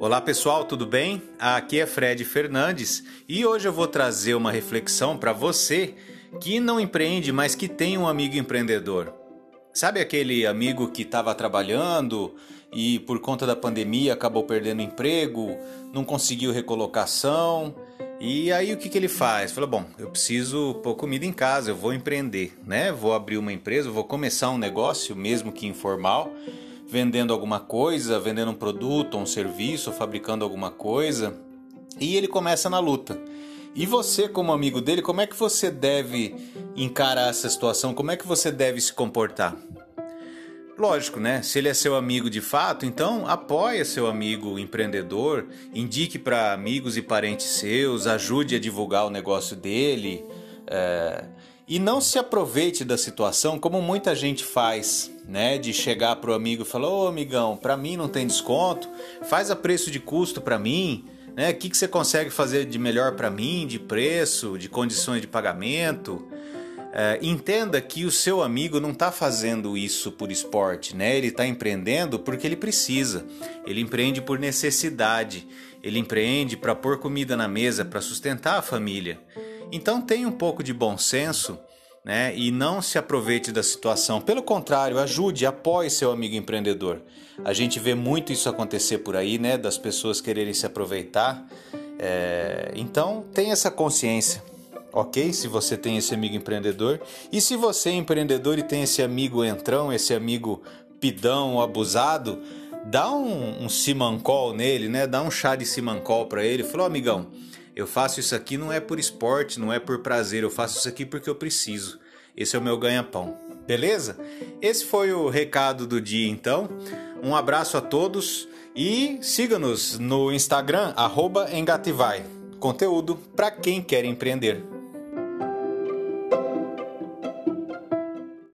Olá pessoal, tudo bem? Aqui é Fred Fernandes e hoje eu vou trazer uma reflexão para você que não empreende, mas que tem um amigo empreendedor. Sabe aquele amigo que estava trabalhando e por conta da pandemia acabou perdendo emprego, não conseguiu recolocação e aí o que, que ele faz? Fala, bom, eu preciso pôr comida em casa, eu vou empreender, né? Vou abrir uma empresa, vou começar um negócio, mesmo que informal, vendendo alguma coisa, vendendo um produto, um serviço, fabricando alguma coisa. E ele começa na luta. E você, como amigo dele, como é que você deve encarar essa situação? Como é que você deve se comportar? Lógico, né? Se ele é seu amigo de fato, então apoie seu amigo empreendedor, indique para amigos e parentes seus, ajude a divulgar o negócio dele. É... E não se aproveite da situação como muita gente faz, né? De chegar pro amigo e falar: Ô amigão, para mim não tem desconto, faz a preço de custo para mim, né? O que, que você consegue fazer de melhor para mim, de preço, de condições de pagamento? É, entenda que o seu amigo não está fazendo isso por esporte, né? Ele está empreendendo porque ele precisa. Ele empreende por necessidade. Ele empreende para pôr comida na mesa, para sustentar a família. Então tenha um pouco de bom senso, né? E não se aproveite da situação. Pelo contrário, ajude, apoie seu amigo empreendedor. A gente vê muito isso acontecer por aí, né? Das pessoas quererem se aproveitar. É... Então tenha essa consciência ok? Se você tem esse amigo empreendedor. E se você é empreendedor e tem esse amigo entrão, esse amigo pidão, abusado, dá um, um simancol nele, né? Dá um chá de simancol para ele. Falou, amigão, eu faço isso aqui não é por esporte, não é por prazer, eu faço isso aqui porque eu preciso. Esse é o meu ganha-pão. Beleza? Esse foi o recado do dia então. Um abraço a todos e siga-nos no Instagram, Engativai. Conteúdo para quem quer empreender.